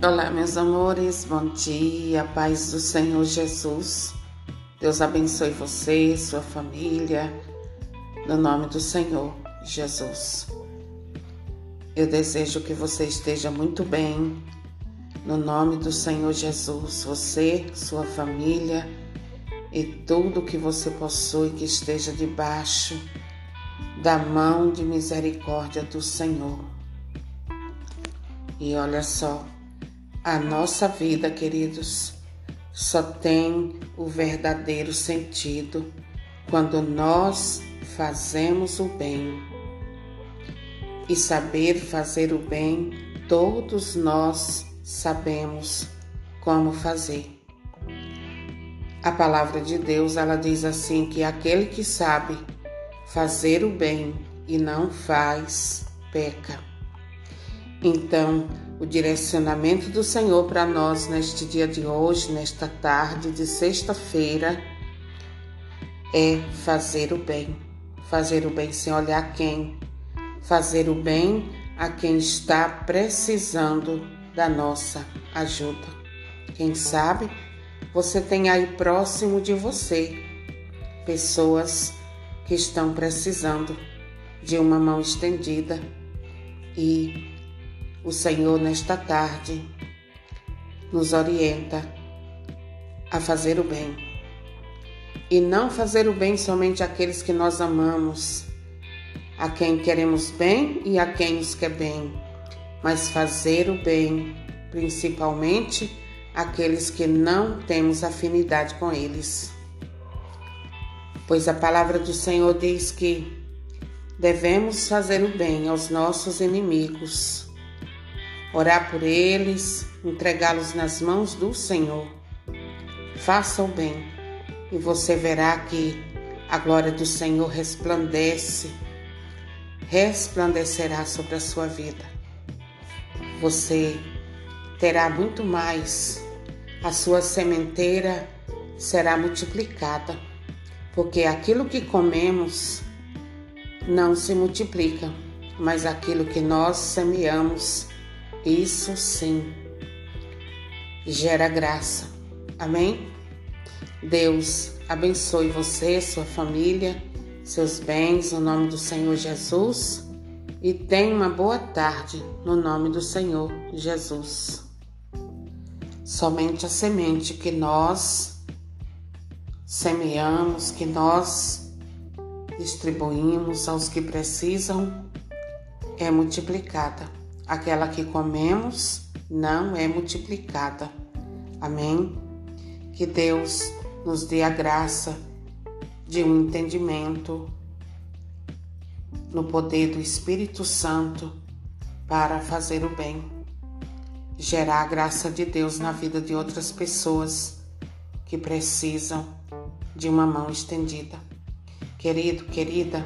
Olá, meus amores, bom dia, paz do Senhor Jesus. Deus abençoe você, sua família, no nome do Senhor Jesus. Eu desejo que você esteja muito bem, no nome do Senhor Jesus. Você, sua família e tudo que você possui que esteja debaixo da mão de misericórdia do Senhor. E olha só, a nossa vida, queridos, só tem o verdadeiro sentido quando nós fazemos o bem. E saber fazer o bem, todos nós sabemos como fazer. A palavra de Deus, ela diz assim que aquele que sabe fazer o bem e não faz, peca. Então, o direcionamento do Senhor para nós neste dia de hoje, nesta tarde de sexta-feira, é fazer o bem. Fazer o bem sem olhar quem. Fazer o bem a quem está precisando da nossa ajuda. Quem sabe você tem aí próximo de você pessoas que estão precisando de uma mão estendida e o Senhor, nesta tarde, nos orienta a fazer o bem. E não fazer o bem somente àqueles que nós amamos, a quem queremos bem e a quem nos quer bem, mas fazer o bem, principalmente àqueles que não temos afinidade com eles. Pois a palavra do Senhor diz que devemos fazer o bem aos nossos inimigos orar por eles, entregá-los nas mãos do Senhor. Faça o bem e você verá que a glória do Senhor resplandece, resplandecerá sobre a sua vida. Você terá muito mais, a sua sementeira será multiplicada, porque aquilo que comemos não se multiplica, mas aquilo que nós semeamos isso sim gera graça. Amém? Deus abençoe você, sua família, seus bens, no nome do Senhor Jesus. E tenha uma boa tarde, no nome do Senhor Jesus. Somente a semente que nós semeamos, que nós distribuímos aos que precisam, é multiplicada aquela que comemos não é multiplicada. Amém? Que Deus nos dê a graça de um entendimento no poder do Espírito Santo para fazer o bem, gerar a graça de Deus na vida de outras pessoas que precisam de uma mão estendida. Querido, querida,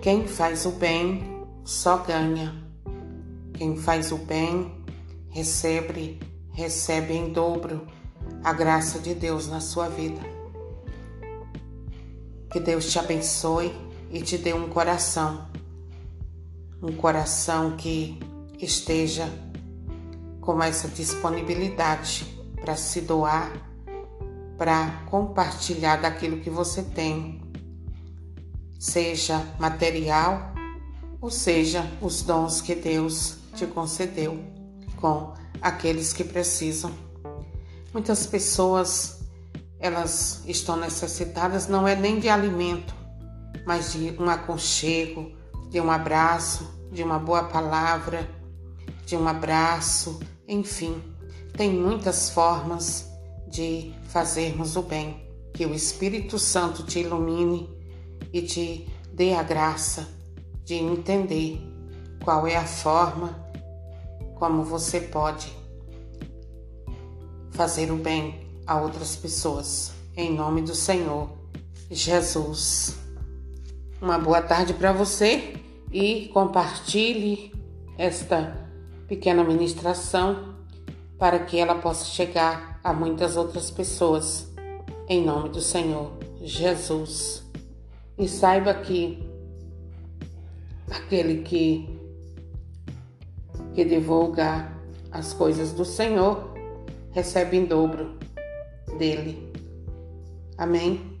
quem faz o bem só ganha. Quem faz o bem recebe, recebe em dobro a graça de Deus na sua vida. Que Deus te abençoe e te dê um coração, um coração que esteja com essa disponibilidade para se doar, para compartilhar daquilo que você tem, seja material ou seja, os dons que Deus te concedeu com aqueles que precisam. Muitas pessoas elas estão necessitadas não é nem de alimento, mas de um aconchego, de um abraço, de uma boa palavra, de um abraço, enfim, tem muitas formas de fazermos o bem. Que o Espírito Santo te ilumine e te dê a graça de entender qual é a forma como você pode fazer o bem a outras pessoas. Em nome do Senhor Jesus. Uma boa tarde para você e compartilhe esta pequena ministração para que ela possa chegar a muitas outras pessoas. Em nome do Senhor Jesus. E saiba que aquele que, que divulga as coisas do Senhor, recebe em dobro dele. Amém?